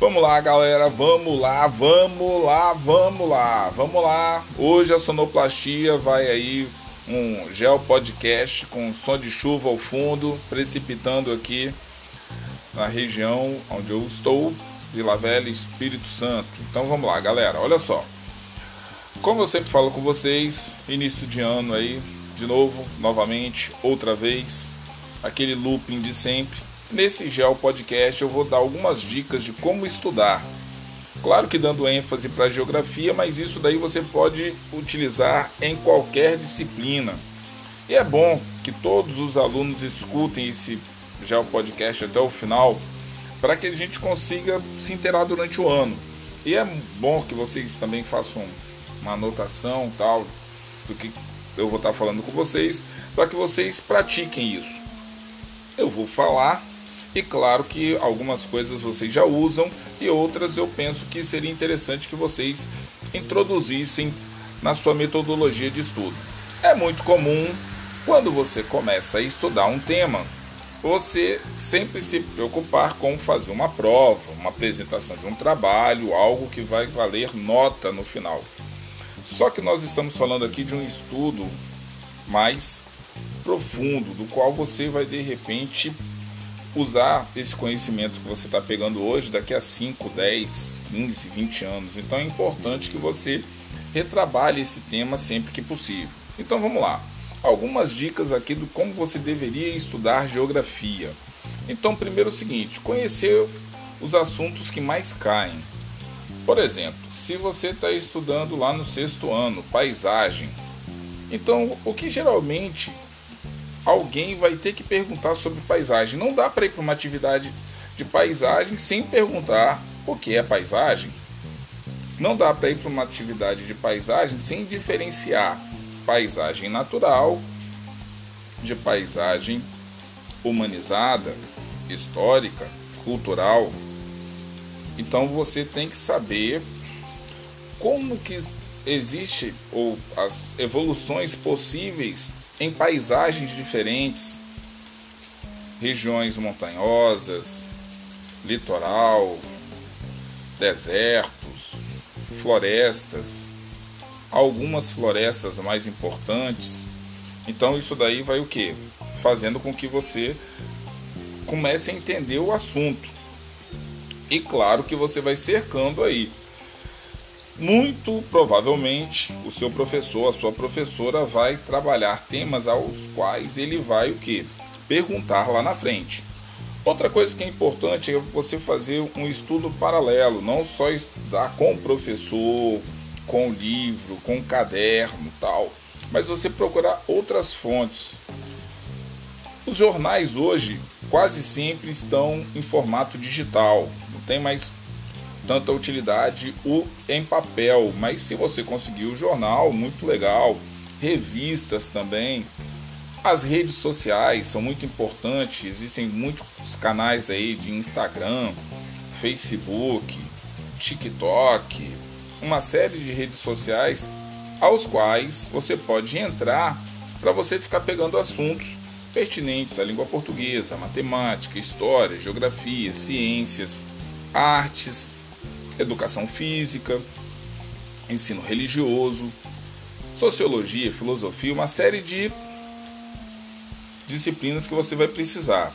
Vamos lá, galera, vamos lá, vamos lá, vamos lá, vamos lá. Hoje a sonoplastia vai aí um gel podcast com som de chuva ao fundo, precipitando aqui na região onde eu estou, Vila Velha, Espírito Santo. Então vamos lá, galera, olha só. Como eu sempre falo com vocês, início de ano aí, de novo, novamente, outra vez, aquele looping de sempre Nesse Geo Podcast eu vou dar algumas dicas de como estudar. Claro que dando ênfase para a geografia, mas isso daí você pode utilizar em qualquer disciplina. E é bom que todos os alunos escutem esse Geo Podcast até o final, para que a gente consiga se inteirar durante o ano. E é bom que vocês também façam uma anotação tal do que eu vou estar falando com vocês, para que vocês pratiquem isso. Eu vou falar e claro que algumas coisas vocês já usam e outras eu penso que seria interessante que vocês introduzissem na sua metodologia de estudo. É muito comum quando você começa a estudar um tema, você sempre se preocupar com fazer uma prova, uma apresentação de um trabalho, algo que vai valer nota no final. Só que nós estamos falando aqui de um estudo mais profundo, do qual você vai de repente usar esse conhecimento que você está pegando hoje daqui a 5, 10, 15, 20 anos. Então é importante que você retrabalhe esse tema sempre que possível. Então vamos lá. Algumas dicas aqui do como você deveria estudar geografia. Então, primeiro é o seguinte: conhecer os assuntos que mais caem. Por exemplo, se você está estudando lá no sexto ano, paisagem, então o que geralmente alguém vai ter que perguntar sobre paisagem. Não dá para ir para uma atividade de paisagem sem perguntar o que é paisagem. Não dá para ir para uma atividade de paisagem sem diferenciar paisagem natural de paisagem humanizada, histórica, cultural. Então você tem que saber como que existe ou as evoluções possíveis em paisagens diferentes, regiões montanhosas, litoral, desertos, florestas, algumas florestas mais importantes. Então isso daí vai o que? Fazendo com que você comece a entender o assunto. E claro que você vai cercando aí muito provavelmente o seu professor, a sua professora vai trabalhar temas aos quais ele vai o que? Perguntar lá na frente. Outra coisa que é importante é você fazer um estudo paralelo, não só estudar com o professor, com o livro, com o caderno, tal, mas você procurar outras fontes. Os jornais hoje quase sempre estão em formato digital, não tem mais tanta utilidade o em papel, mas se você conseguir o jornal, muito legal. Revistas também. As redes sociais são muito importantes, existem muitos canais aí de Instagram, Facebook, TikTok, uma série de redes sociais aos quais você pode entrar para você ficar pegando assuntos pertinentes à língua portuguesa, matemática, história, geografia, ciências, artes, educação física, ensino religioso, sociologia, filosofia, uma série de disciplinas que você vai precisar.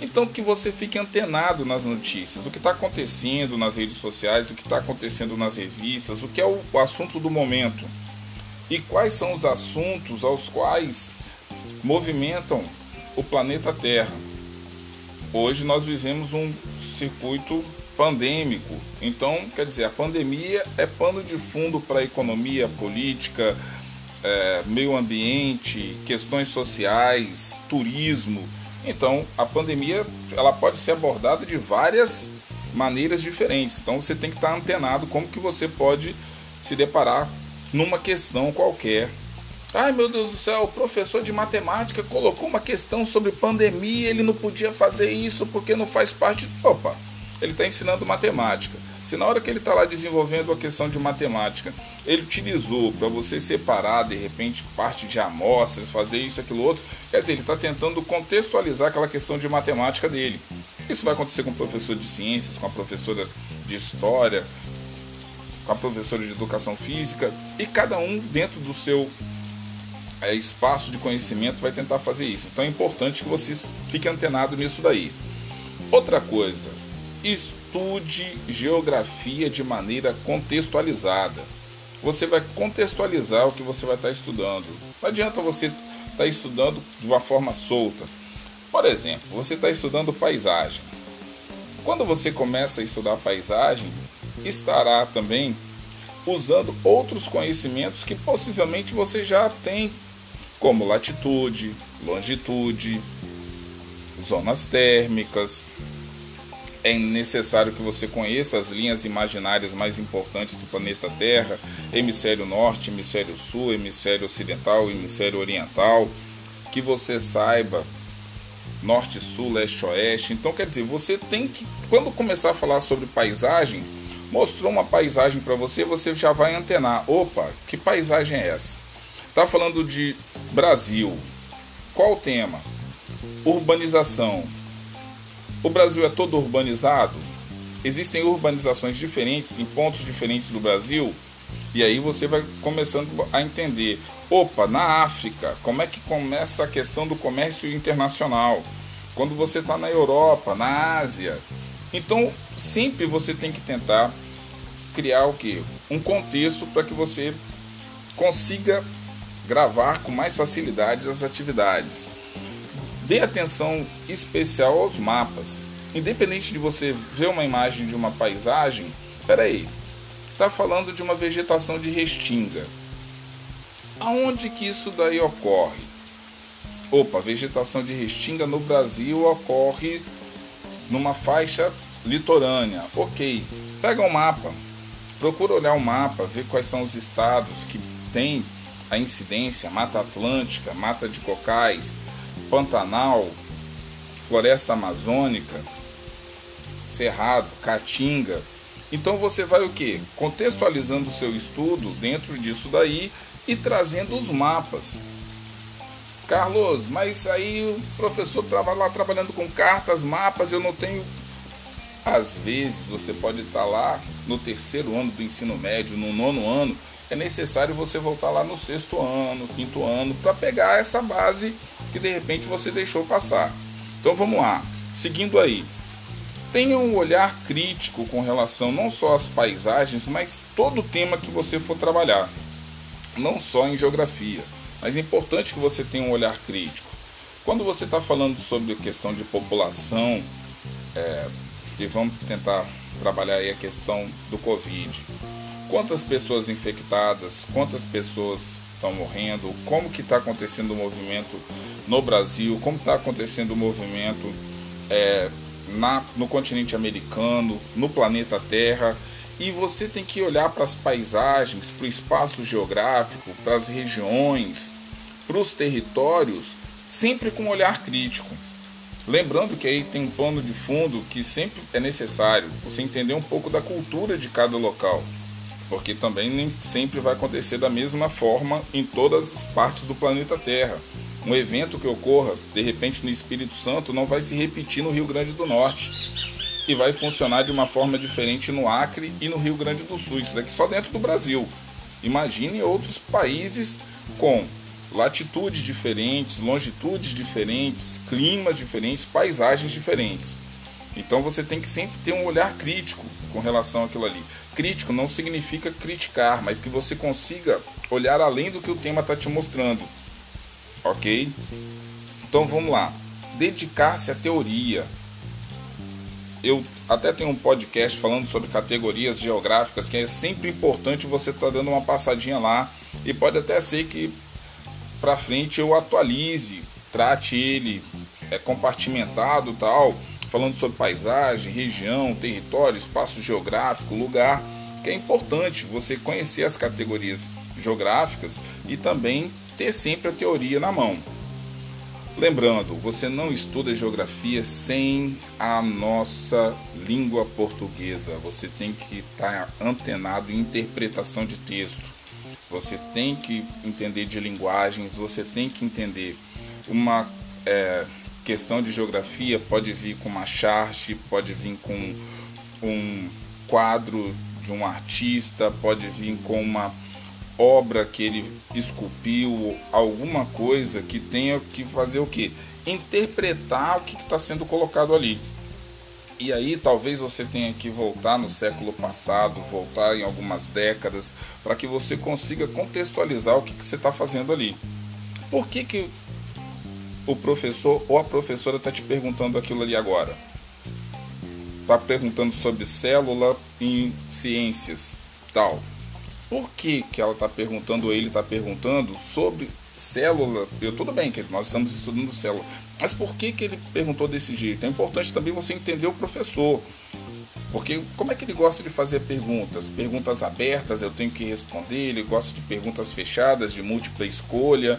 Então que você fique antenado nas notícias, o que está acontecendo nas redes sociais, o que está acontecendo nas revistas, o que é o, assunto do momento e quais são os assuntos aos quais movimentam o planeta Terra. Hoje nós vivemos um circuito pandêmico. Então, quer dizer, a pandemia é pano de fundo para a economia, política, é, meio ambiente, questões sociais, turismo. Então, a pandemia ela pode ser abordada de várias maneiras diferentes. Então, você tem que estar antenado como que você pode se deparar numa questão qualquer. Ai meu Deus do céu, o professor de matemática colocou uma questão sobre pandemia, ele não podia fazer isso porque não faz parte. Opa, ele está ensinando matemática. Se na hora que ele está lá desenvolvendo a questão de matemática, ele utilizou para você separar de repente parte de amostras, fazer isso, aquilo outro, quer dizer, ele está tentando contextualizar aquela questão de matemática dele. Isso vai acontecer com o professor de ciências, com a professora de história, com a professora de educação física, e cada um dentro do seu é, espaço de conhecimento vai tentar fazer isso. Então é importante que vocês fiquem antenados nisso daí. Outra coisa, estude geografia de maneira contextualizada. Você vai contextualizar o que você vai estar estudando. Não adianta você estar estudando de uma forma solta. Por exemplo, você está estudando paisagem. Quando você começa a estudar paisagem, estará também usando outros conhecimentos que possivelmente você já tem como latitude, longitude, zonas térmicas. É necessário que você conheça as linhas imaginárias mais importantes do planeta Terra: hemisfério norte, hemisfério sul, hemisfério ocidental, hemisfério oriental. Que você saiba norte, sul, leste, oeste. Então, quer dizer, você tem que, quando começar a falar sobre paisagem, mostrou uma paisagem para você, você já vai antenar. Opa, que paisagem é essa? Está falando de Brasil. Qual o tema? Urbanização. O Brasil é todo urbanizado? Existem urbanizações diferentes em pontos diferentes do Brasil? E aí você vai começando a entender. Opa, na África, como é que começa a questão do comércio internacional? Quando você está na Europa, na Ásia. Então, sempre você tem que tentar criar o que? Um contexto para que você consiga gravar com mais facilidade as atividades. Dê atenção especial aos mapas. Independente de você ver uma imagem de uma paisagem, peraí, está falando de uma vegetação de restinga. Aonde que isso daí ocorre? Opa, vegetação de restinga no Brasil ocorre numa faixa litorânea. Ok, pega um mapa, procura olhar o mapa, ver quais são os estados que têm a incidência, Mata Atlântica, Mata de Cocais, Pantanal, Floresta Amazônica, Cerrado, Caatinga. Então você vai o que? Contextualizando o seu estudo dentro disso daí e trazendo os mapas. Carlos, mas aí o professor estava lá trabalhando com cartas, mapas, eu não tenho. Às vezes você pode estar lá no terceiro ano do ensino médio, no nono ano, é necessário você voltar lá no sexto ano, quinto ano, para pegar essa base que de repente você deixou passar. Então vamos lá, seguindo aí. Tenha um olhar crítico com relação não só às paisagens, mas todo o tema que você for trabalhar, não só em geografia, mas é importante que você tenha um olhar crítico. Quando você está falando sobre a questão de população, é, e vamos tentar trabalhar aí a questão do Covid quantas pessoas infectadas, quantas pessoas estão morrendo, como que está acontecendo o movimento no Brasil, como está acontecendo o movimento é, na, no continente americano, no planeta Terra. E você tem que olhar para as paisagens, para o espaço geográfico, para as regiões, para os territórios, sempre com um olhar crítico. Lembrando que aí tem um plano de fundo que sempre é necessário você entender um pouco da cultura de cada local porque também nem sempre vai acontecer da mesma forma em todas as partes do planeta Terra. Um evento que ocorra de repente no Espírito Santo não vai se repetir no Rio Grande do Norte e vai funcionar de uma forma diferente no Acre e no Rio Grande do Sul. Isso daqui só dentro do Brasil. Imagine outros países com latitudes diferentes, longitudes diferentes, climas diferentes, paisagens diferentes. Então você tem que sempre ter um olhar crítico com relação àquilo ali. Crítico não significa criticar, mas que você consiga olhar além do que o tema está te mostrando. Ok? Então vamos lá. Dedicar-se à teoria. Eu até tenho um podcast falando sobre categorias geográficas que é sempre importante você estar tá dando uma passadinha lá e pode até ser que para frente eu atualize, trate ele é compartimentado tal falando sobre paisagem, região, território, espaço geográfico, lugar, que é importante você conhecer as categorias geográficas e também ter sempre a teoria na mão. Lembrando, você não estuda geografia sem a nossa língua portuguesa. Você tem que estar antenado em interpretação de texto. Você tem que entender de linguagens. Você tem que entender uma é, questão de geografia pode vir com uma charge, pode vir com um quadro de um artista, pode vir com uma obra que ele esculpiu, alguma coisa que tenha que fazer o que? Interpretar o que está sendo colocado ali. E aí talvez você tenha que voltar no século passado, voltar em algumas décadas, para que você consiga contextualizar o que, que você está fazendo ali. Por que, que o professor ou a professora está te perguntando aquilo ali agora? Está perguntando sobre célula em ciências, tal. Por que, que ela está perguntando, ou ele está perguntando sobre célula? Eu tudo bem que nós estamos estudando célula, mas por que, que ele perguntou desse jeito? É importante também você entender o professor. Porque como é que ele gosta de fazer perguntas? Perguntas abertas, eu tenho que responder, ele gosta de perguntas fechadas, de múltipla escolha,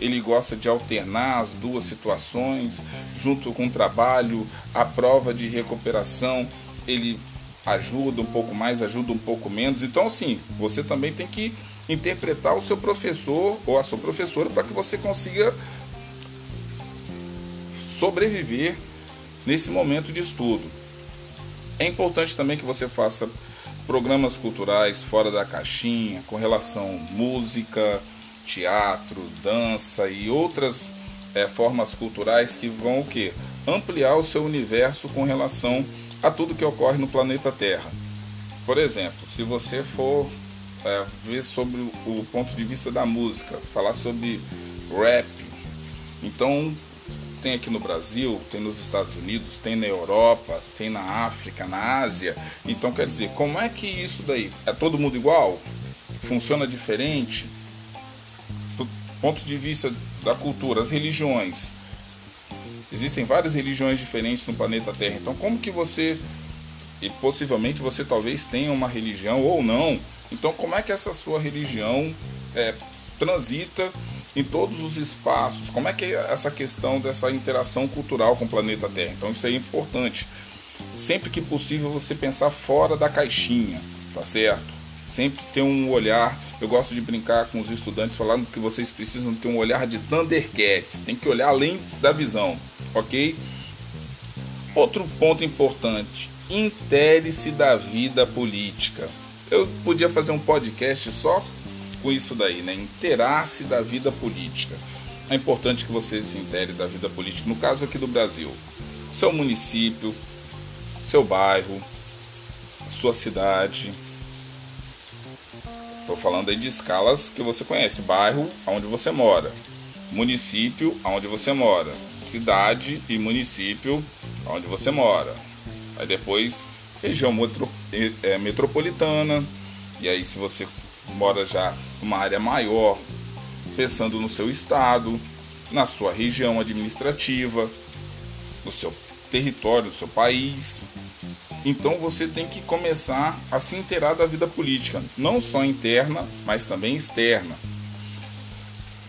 ele gosta de alternar as duas situações, junto com o trabalho, a prova de recuperação, ele ajuda um pouco mais, ajuda um pouco menos. Então, assim, você também tem que interpretar o seu professor ou a sua professora para que você consiga sobreviver nesse momento de estudo. É importante também que você faça programas culturais fora da caixinha, com relação música, teatro, dança e outras é, formas culturais que vão o quê? ampliar o seu universo com relação a tudo que ocorre no planeta Terra. Por exemplo, se você for é, ver sobre o ponto de vista da música, falar sobre rap, então tem aqui no Brasil, tem nos Estados Unidos, tem na Europa, tem na África, na Ásia. Então quer dizer, como é que isso daí? É todo mundo igual? Funciona diferente? Ponto de vista da cultura, as religiões. Existem várias religiões diferentes no planeta Terra. Então como que você e possivelmente você talvez tenha uma religião ou não. Então como é que essa sua religião é, transita em todos os espaços. Como é que é essa questão dessa interação cultural com o planeta Terra? Então isso é importante. Sempre que possível você pensar fora da caixinha, tá certo? Sempre ter um olhar. Eu gosto de brincar com os estudantes falando que vocês precisam ter um olhar de Thundercats. Tem que olhar além da visão, ok? Outro ponto importante: intere-se da vida política. Eu podia fazer um podcast só com isso daí, né? Interar-se da vida política. É importante que você se intere da vida política, no caso aqui do Brasil. Seu município, seu bairro, sua cidade. Estou falando aí de escalas que você conhece. Bairro, onde você mora. Município, onde você mora. Cidade e município, onde você mora. Aí depois, região é, metropolitana. E aí, se você mora já uma área maior, pensando no seu estado, na sua região administrativa, no seu território, no seu país. Então você tem que começar a se inteirar da vida política, não só interna, mas também externa.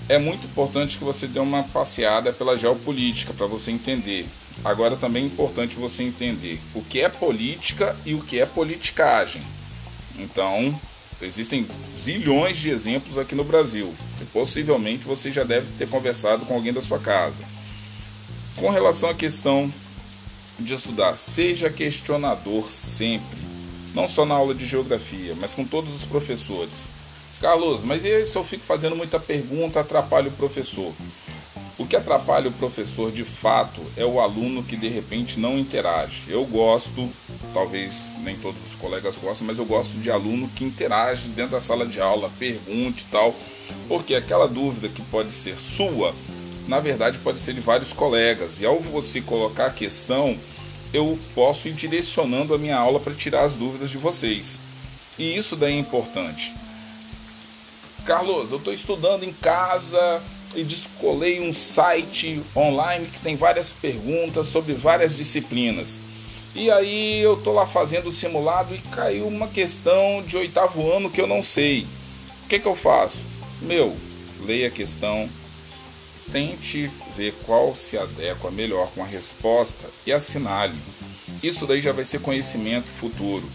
É muito importante que você dê uma passeada pela geopolítica para você entender. Agora também é importante você entender o que é política e o que é politicagem. Então, Existem zilhões de exemplos aqui no Brasil. E possivelmente você já deve ter conversado com alguém da sua casa. Com relação à questão de estudar, seja questionador sempre, não só na aula de geografia, mas com todos os professores. Carlos, mas e se eu fico fazendo muita pergunta, atrapalha o professor? O que atrapalha o professor de fato é o aluno que de repente não interage. Eu gosto, talvez nem todos os colegas gostam, mas eu gosto de aluno que interage dentro da sala de aula, pergunte e tal, porque aquela dúvida que pode ser sua, na verdade pode ser de vários colegas. E ao você colocar a questão, eu posso ir direcionando a minha aula para tirar as dúvidas de vocês. E isso daí é importante. Carlos, eu estou estudando em casa, e descolei um site online que tem várias perguntas sobre várias disciplinas. E aí eu tô lá fazendo o simulado e caiu uma questão de oitavo ano que eu não sei. O que, que eu faço? Meu, leia a questão, tente ver qual se adequa melhor com a resposta e assinale. Isso daí já vai ser conhecimento futuro.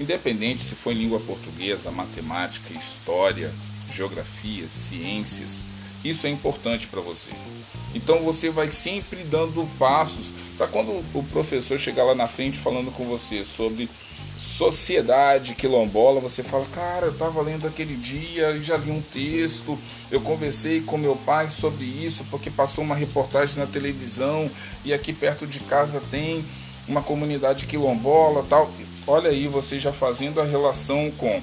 Independente se for em língua portuguesa, matemática, história, geografia, ciências, isso é importante para você. Então você vai sempre dando passos para quando o professor chegar lá na frente falando com você sobre sociedade quilombola, você fala, cara, eu estava lendo aquele dia, já li um texto, eu conversei com meu pai sobre isso, porque passou uma reportagem na televisão e aqui perto de casa tem uma comunidade quilombola tal. Olha aí, você já fazendo a relação com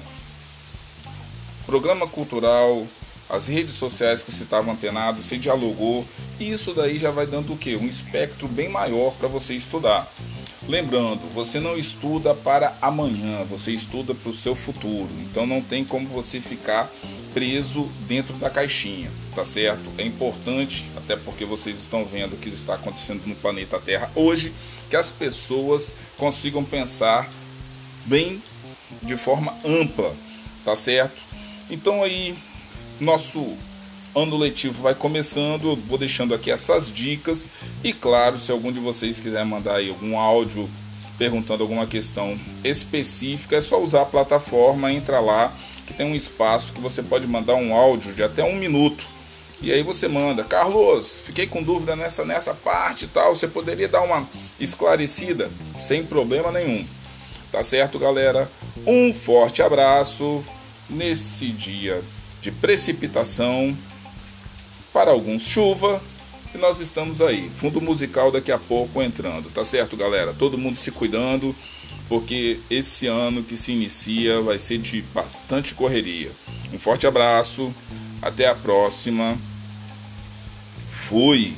programa cultural, as redes sociais que você estava antenado, você dialogou, e isso daí já vai dando o que? Um espectro bem maior para você estudar. Lembrando, você não estuda para amanhã, você estuda para o seu futuro. Então não tem como você ficar preso dentro da caixinha, tá certo? É importante, até porque vocês estão vendo o que está acontecendo no planeta Terra hoje, que as pessoas consigam pensar bem de forma ampla, tá certo? Então aí nosso ano letivo vai começando, vou deixando aqui essas dicas e claro, se algum de vocês quiser mandar aí algum áudio perguntando alguma questão específica, é só usar a plataforma, entra lá que tem um espaço que você pode mandar um áudio de até um minuto. E aí você manda, Carlos, fiquei com dúvida nessa, nessa parte e tal, você poderia dar uma esclarecida? Sem problema nenhum. Tá certo, galera? Um forte abraço nesse dia de precipitação para alguns chuva e nós estamos aí. Fundo musical daqui a pouco entrando, tá certo, galera? Todo mundo se cuidando, porque esse ano que se inicia vai ser de bastante correria. Um forte abraço, até a próxima. Fui.